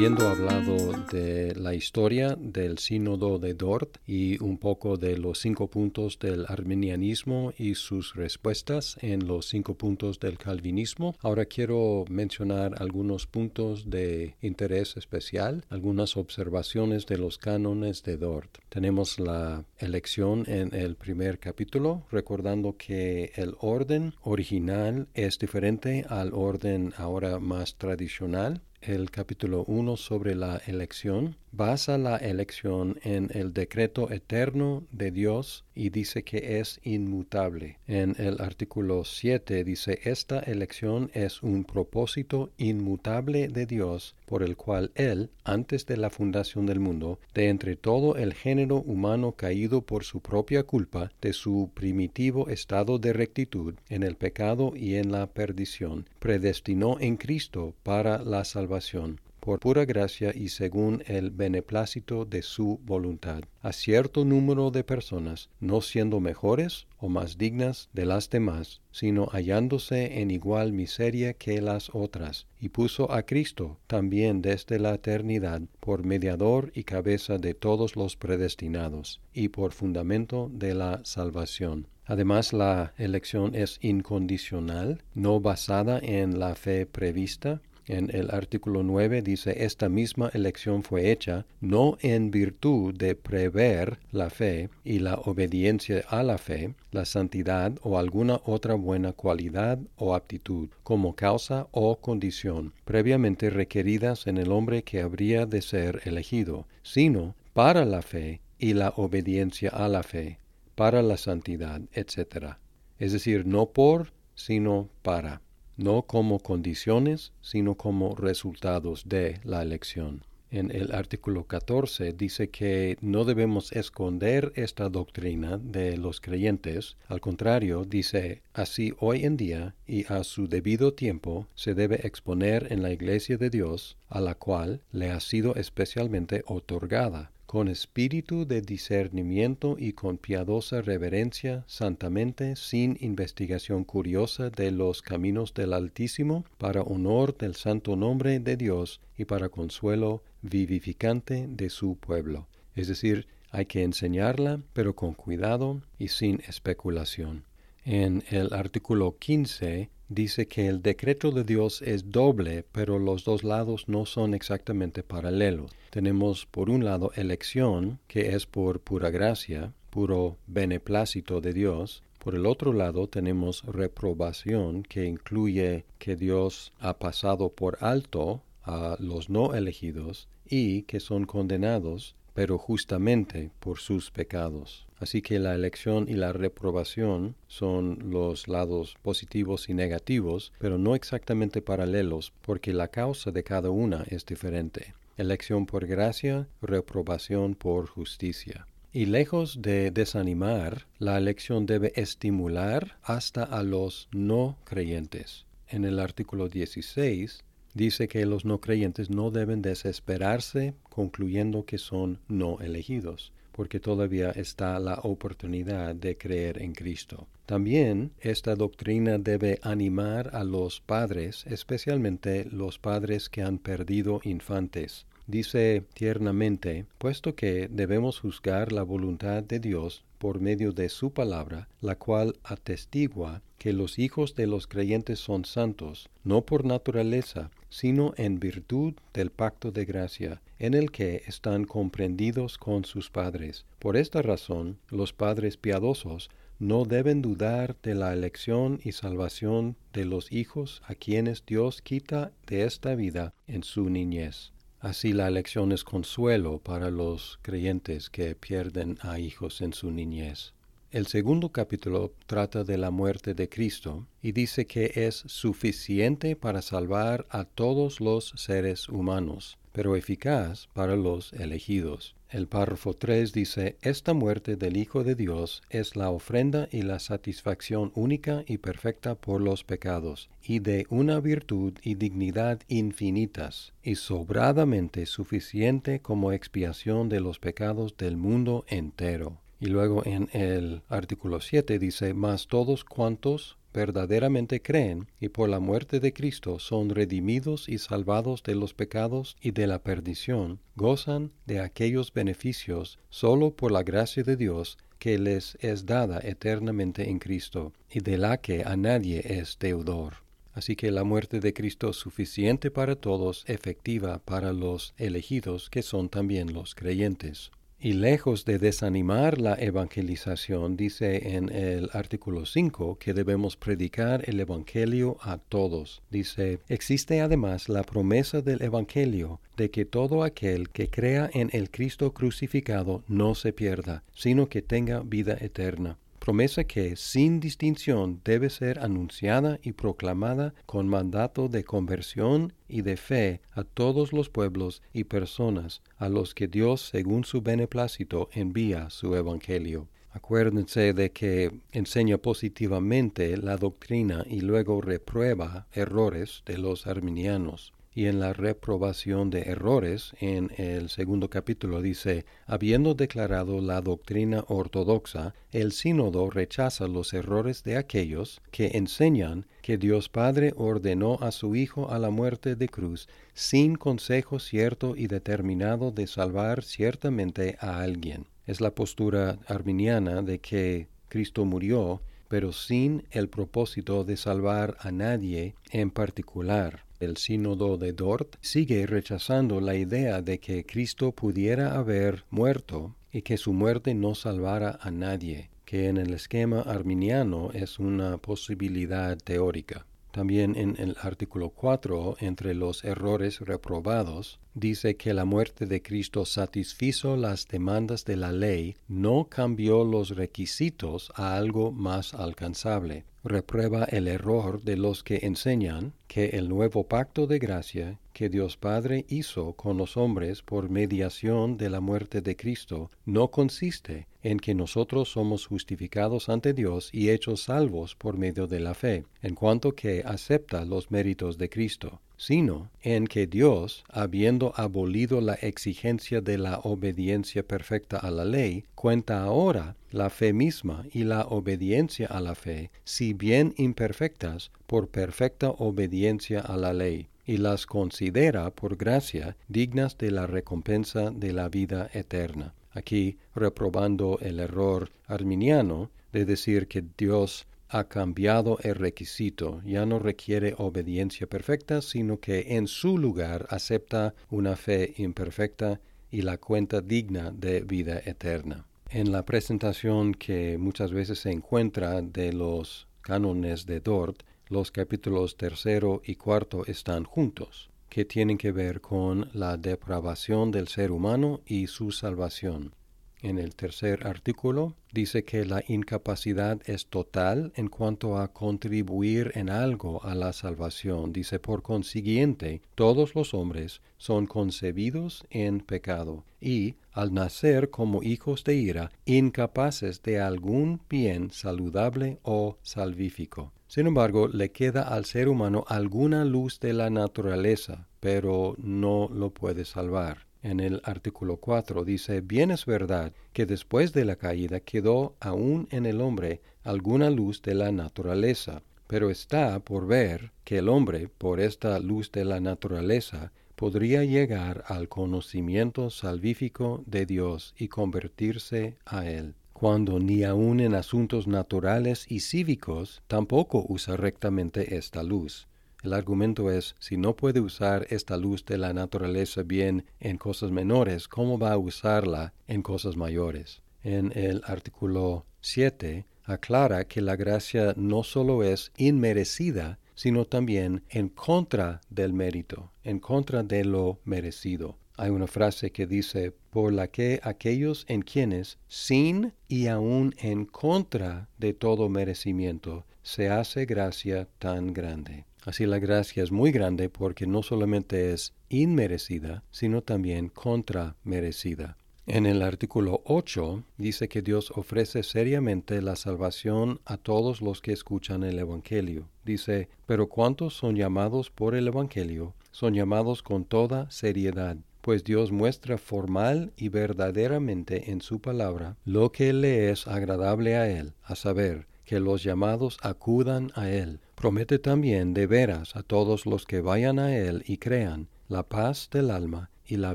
Habiendo hablado de la historia del sínodo de Dort y un poco de los cinco puntos del arminianismo y sus respuestas en los cinco puntos del calvinismo, ahora quiero mencionar algunos puntos de interés especial, algunas observaciones de los cánones de Dort. Tenemos la elección en el primer capítulo, recordando que el orden original es diferente al orden ahora más tradicional el capítulo 1 sobre la elección basa la elección en el decreto eterno de Dios y dice que es inmutable. En el artículo 7 dice, esta elección es un propósito inmutable de Dios por el cual Él, antes de la fundación del mundo, de entre todo el género humano caído por su propia culpa, de su primitivo estado de rectitud en el pecado y en la perdición, predestinó en Cristo para la salvación por pura gracia y según el beneplácito de su voluntad, a cierto número de personas, no siendo mejores o más dignas de las demás, sino hallándose en igual miseria que las otras, y puso a Cristo también desde la eternidad por mediador y cabeza de todos los predestinados, y por fundamento de la salvación. Además, la elección es incondicional, no basada en la fe prevista, en el artículo 9 dice, esta misma elección fue hecha no en virtud de prever la fe y la obediencia a la fe, la santidad o alguna otra buena cualidad o aptitud, como causa o condición previamente requeridas en el hombre que habría de ser elegido, sino para la fe y la obediencia a la fe, para la santidad, etc. Es decir, no por, sino para no como condiciones, sino como resultados de la elección. En el artículo 14 dice que no debemos esconder esta doctrina de los creyentes. Al contrario, dice, así hoy en día y a su debido tiempo se debe exponer en la iglesia de Dios, a la cual le ha sido especialmente otorgada con espíritu de discernimiento y con piadosa reverencia, santamente, sin investigación curiosa de los caminos del Altísimo, para honor del santo nombre de Dios y para consuelo vivificante de su pueblo. Es decir, hay que enseñarla, pero con cuidado y sin especulación. En el artículo 15 dice que el decreto de Dios es doble, pero los dos lados no son exactamente paralelos. Tenemos por un lado elección, que es por pura gracia, puro beneplácito de Dios. Por el otro lado tenemos reprobación, que incluye que Dios ha pasado por alto a los no elegidos y que son condenados pero justamente por sus pecados. Así que la elección y la reprobación son los lados positivos y negativos, pero no exactamente paralelos, porque la causa de cada una es diferente. Elección por gracia, reprobación por justicia. Y lejos de desanimar, la elección debe estimular hasta a los no creyentes. En el artículo 16 dice que los no creyentes no deben desesperarse concluyendo que son no elegidos, porque todavía está la oportunidad de creer en Cristo. También esta doctrina debe animar a los padres, especialmente los padres que han perdido infantes. Dice tiernamente, puesto que debemos juzgar la voluntad de Dios por medio de su palabra, la cual atestigua que los hijos de los creyentes son santos, no por naturaleza, sino en virtud del pacto de gracia, en el que están comprendidos con sus padres. Por esta razón, los padres piadosos no deben dudar de la elección y salvación de los hijos a quienes Dios quita de esta vida en su niñez. Así la elección es consuelo para los creyentes que pierden a hijos en su niñez. El segundo capítulo trata de la muerte de Cristo y dice que es suficiente para salvar a todos los seres humanos, pero eficaz para los elegidos. El párrafo 3 dice, Esta muerte del Hijo de Dios es la ofrenda y la satisfacción única y perfecta por los pecados, y de una virtud y dignidad infinitas, y sobradamente suficiente como expiación de los pecados del mundo entero. Y luego en el artículo 7 dice, Mas todos cuantos verdaderamente creen y por la muerte de Cristo son redimidos y salvados de los pecados y de la perdición, gozan de aquellos beneficios solo por la gracia de Dios que les es dada eternamente en Cristo, y de la que a nadie es deudor. Así que la muerte de Cristo es suficiente para todos, efectiva para los elegidos, que son también los creyentes. Y lejos de desanimar la evangelización, dice en el artículo 5 que debemos predicar el Evangelio a todos. Dice, existe además la promesa del Evangelio de que todo aquel que crea en el Cristo crucificado no se pierda, sino que tenga vida eterna promesa que sin distinción debe ser anunciada y proclamada con mandato de conversión y de fe a todos los pueblos y personas a los que Dios según su beneplácito envía su Evangelio. Acuérdense de que enseña positivamente la doctrina y luego reprueba errores de los arminianos y en la reprobación de errores, en el segundo capítulo dice, habiendo declarado la doctrina ortodoxa, el sínodo rechaza los errores de aquellos que enseñan que Dios Padre ordenó a su Hijo a la muerte de cruz sin consejo cierto y determinado de salvar ciertamente a alguien. Es la postura arminiana de que Cristo murió, pero sin el propósito de salvar a nadie en particular el sínodo de Dort sigue rechazando la idea de que Cristo pudiera haber muerto y que su muerte no salvara a nadie, que en el esquema arminiano es una posibilidad teórica. También en el artículo 4, entre los errores reprobados, dice que la muerte de Cristo satisfizo las demandas de la ley, no cambió los requisitos a algo más alcanzable. Reprueba el error de los que enseñan que el nuevo pacto de gracia que Dios Padre hizo con los hombres por mediación de la muerte de Cristo no consiste en que nosotros somos justificados ante Dios y hechos salvos por medio de la fe, en cuanto que acepta los méritos de Cristo, sino en que Dios, habiendo abolido la exigencia de la obediencia perfecta a la ley, cuenta ahora la fe misma y la obediencia a la fe, si bien imperfectas, por perfecta obediencia a la ley y las considera por gracia dignas de la recompensa de la vida eterna. Aquí reprobando el error arminiano de decir que Dios ha cambiado el requisito, ya no requiere obediencia perfecta, sino que en su lugar acepta una fe imperfecta y la cuenta digna de vida eterna. En la presentación que muchas veces se encuentra de los cánones de Dort, los capítulos tercero y cuarto están juntos, que tienen que ver con la depravación del ser humano y su salvación. En el tercer artículo dice que la incapacidad es total en cuanto a contribuir en algo a la salvación. Dice, por consiguiente, todos los hombres son concebidos en pecado y, al nacer como hijos de ira, incapaces de algún bien saludable o salvífico. Sin embargo, le queda al ser humano alguna luz de la naturaleza, pero no lo puede salvar. En el artículo 4 dice, bien es verdad que después de la caída quedó aún en el hombre alguna luz de la naturaleza, pero está por ver que el hombre, por esta luz de la naturaleza, podría llegar al conocimiento salvífico de Dios y convertirse a él cuando ni aun en asuntos naturales y cívicos tampoco usa rectamente esta luz. El argumento es, si no puede usar esta luz de la naturaleza bien en cosas menores, ¿cómo va a usarla en cosas mayores? En el artículo 7 aclara que la gracia no solo es inmerecida, sino también en contra del mérito, en contra de lo merecido. Hay una frase que dice, por la que aquellos en quienes, sin y aun en contra de todo merecimiento, se hace gracia tan grande. Así la gracia es muy grande porque no solamente es inmerecida, sino también contra merecida. En el artículo 8 dice que Dios ofrece seriamente la salvación a todos los que escuchan el Evangelio. Dice, pero cuantos son llamados por el Evangelio, son llamados con toda seriedad, pues Dios muestra formal y verdaderamente en su palabra lo que le es agradable a Él, a saber, que los llamados acudan a Él. Promete también de veras a todos los que vayan a Él y crean la paz del alma y la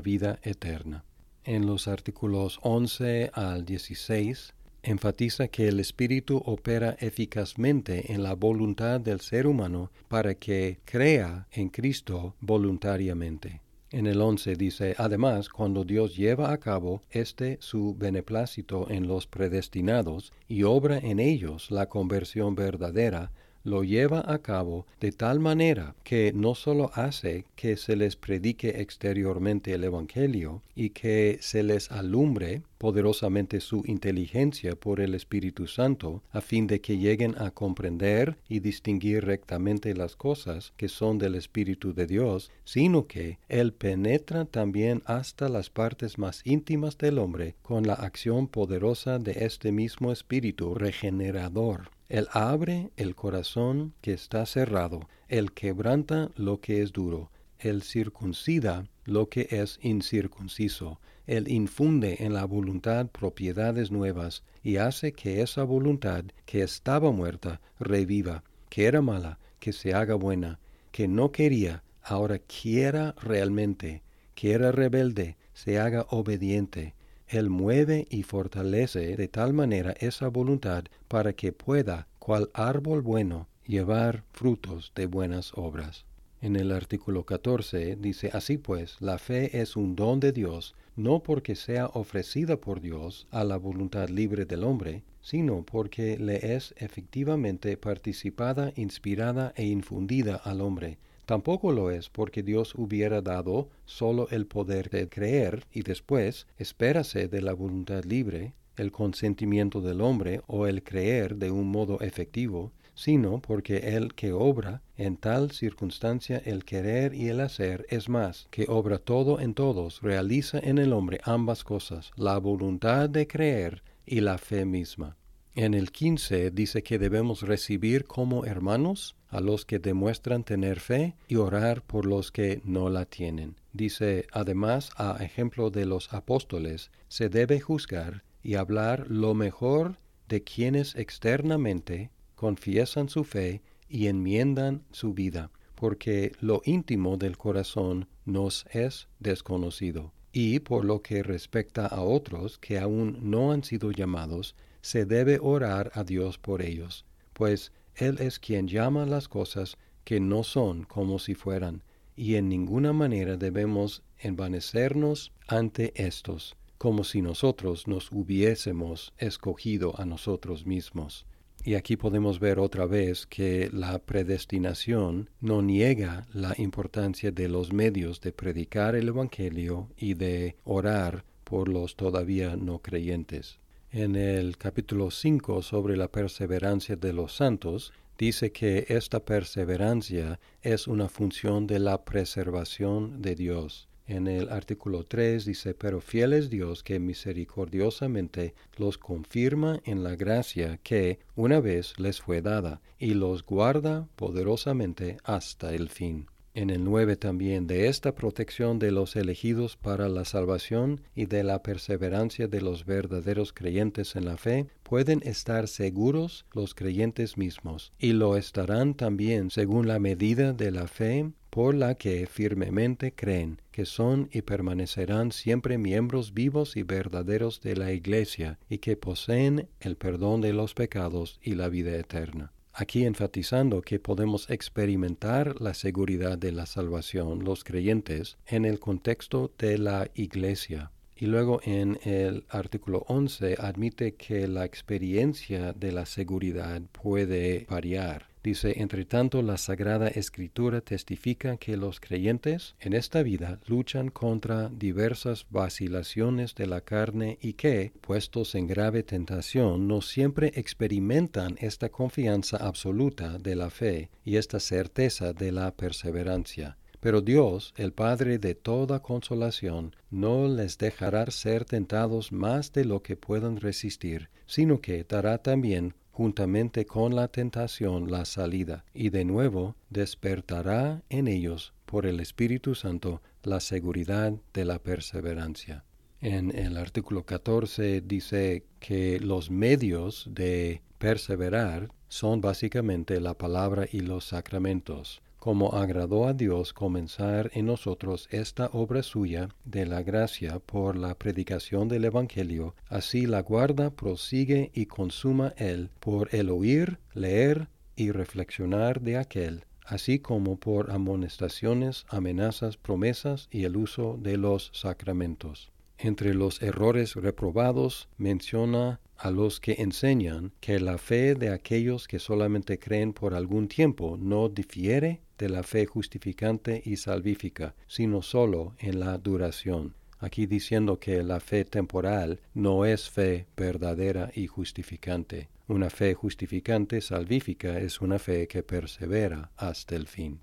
vida eterna en los artículos 11 al 16 enfatiza que el Espíritu opera eficazmente en la voluntad del ser humano para que crea en Cristo voluntariamente. En el 11 dice, además, cuando Dios lleva a cabo este su beneplácito en los predestinados y obra en ellos la conversión verdadera, lo lleva a cabo de tal manera que no sólo hace que se les predique exteriormente el Evangelio y que se les alumbre poderosamente su inteligencia por el Espíritu Santo, a fin de que lleguen a comprender y distinguir rectamente las cosas que son del Espíritu de Dios, sino que Él penetra también hasta las partes más íntimas del hombre con la acción poderosa de este mismo Espíritu regenerador él abre el corazón que está cerrado, Él quebranta lo que es duro, Él circuncida lo que es incircunciso, Él infunde en la voluntad propiedades nuevas y hace que esa voluntad que estaba muerta reviva, que era mala, que se haga buena, que no quería, ahora quiera realmente, que era rebelde, se haga obediente, él mueve y fortalece de tal manera esa voluntad para que pueda, cual árbol bueno, llevar frutos de buenas obras. En el artículo 14 dice, Así pues, la fe es un don de Dios, no porque sea ofrecida por Dios a la voluntad libre del hombre, sino porque le es efectivamente participada, inspirada e infundida al hombre, Tampoco lo es porque Dios hubiera dado solo el poder de creer y después espérase de la voluntad libre, el consentimiento del hombre o el creer de un modo efectivo, sino porque el que obra en tal circunstancia el querer y el hacer es más, que obra todo en todos, realiza en el hombre ambas cosas, la voluntad de creer y la fe misma. En el 15 dice que debemos recibir como hermanos a los que demuestran tener fe y orar por los que no la tienen. Dice, además, a ejemplo de los apóstoles, se debe juzgar y hablar lo mejor de quienes externamente confiesan su fe y enmiendan su vida, porque lo íntimo del corazón nos es desconocido. Y por lo que respecta a otros que aún no han sido llamados, se debe orar a Dios por ellos, pues Él es quien llama las cosas que no son como si fueran, y en ninguna manera debemos envanecernos ante éstos, como si nosotros nos hubiésemos escogido a nosotros mismos. Y aquí podemos ver otra vez que la predestinación no niega la importancia de los medios de predicar el Evangelio y de orar por los todavía no creyentes en el capítulo 5 sobre la perseverancia de los santos, dice que esta perseverancia es una función de la preservación de Dios. En el artículo 3 dice, pero fiel es Dios que misericordiosamente los confirma en la gracia que una vez les fue dada, y los guarda poderosamente hasta el fin en el 9 también de esta protección de los elegidos para la salvación y de la perseverancia de los verdaderos creyentes en la fe, pueden estar seguros los creyentes mismos, y lo estarán también según la medida de la fe por la que firmemente creen, que son y permanecerán siempre miembros vivos y verdaderos de la Iglesia, y que poseen el perdón de los pecados y la vida eterna aquí enfatizando que podemos experimentar la seguridad de la salvación, los creyentes, en el contexto de la iglesia. Y luego en el artículo 11 admite que la experiencia de la seguridad puede variar. Dice, entre tanto, la Sagrada Escritura testifica que los creyentes en esta vida luchan contra diversas vacilaciones de la carne y que, puestos en grave tentación, no siempre experimentan esta confianza absoluta de la fe y esta certeza de la perseverancia Pero Dios, el Padre de toda consolación, no les dejará ser tentados más de lo que puedan resistir, sino que dará también juntamente con la tentación la salida, y de nuevo despertará en ellos por el Espíritu Santo la seguridad de la perseverancia. En el artículo 14 dice que los medios de perseverar son básicamente la palabra y los sacramentos como agradó a Dios comenzar en nosotros esta obra suya de la gracia por la predicación del Evangelio, así la guarda, prosigue y consuma él por el oír, leer y reflexionar de aquel, así como por amonestaciones, amenazas, promesas y el uso de los sacramentos. Entre los errores reprobados menciona a los que enseñan que la fe de aquellos que solamente creen por algún tiempo no difiere de la fe justificante y salvífica, sino sólo en la duración. Aquí diciendo que la fe temporal no es fe verdadera y justificante. Una fe justificante salvífica es una fe que persevera hasta el fin.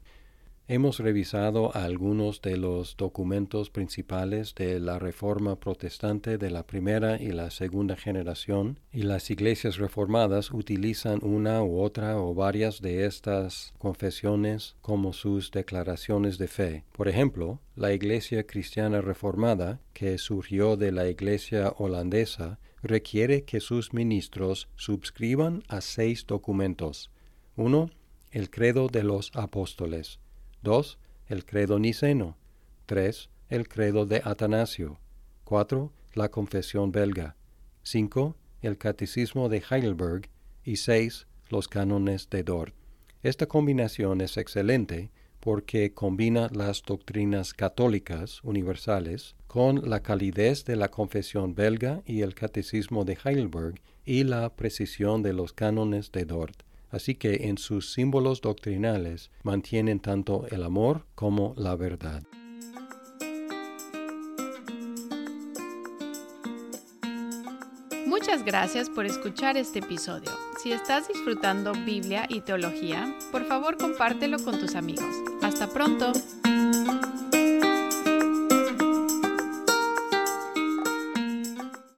Hemos revisado algunos de los documentos principales de la Reforma Protestante de la primera y la segunda generación, y las iglesias reformadas utilizan una u otra o varias de estas confesiones como sus declaraciones de fe. Por ejemplo, la Iglesia Cristiana Reformada, que surgió de la Iglesia holandesa, requiere que sus ministros suscriban a seis documentos. 1. El credo de los apóstoles. 2. El credo niceno. 3. El credo de Atanasio. 4. La confesión belga. 5. El catecismo de Heidelberg. Y 6. Los cánones de Dort. Esta combinación es excelente porque combina las doctrinas católicas universales con la calidez de la confesión belga y el catecismo de Heidelberg y la precisión de los cánones de Dort así que en sus símbolos doctrinales mantienen tanto el amor como la verdad. Muchas gracias por escuchar este episodio. Si estás disfrutando Biblia y teología, por favor compártelo con tus amigos. Hasta pronto.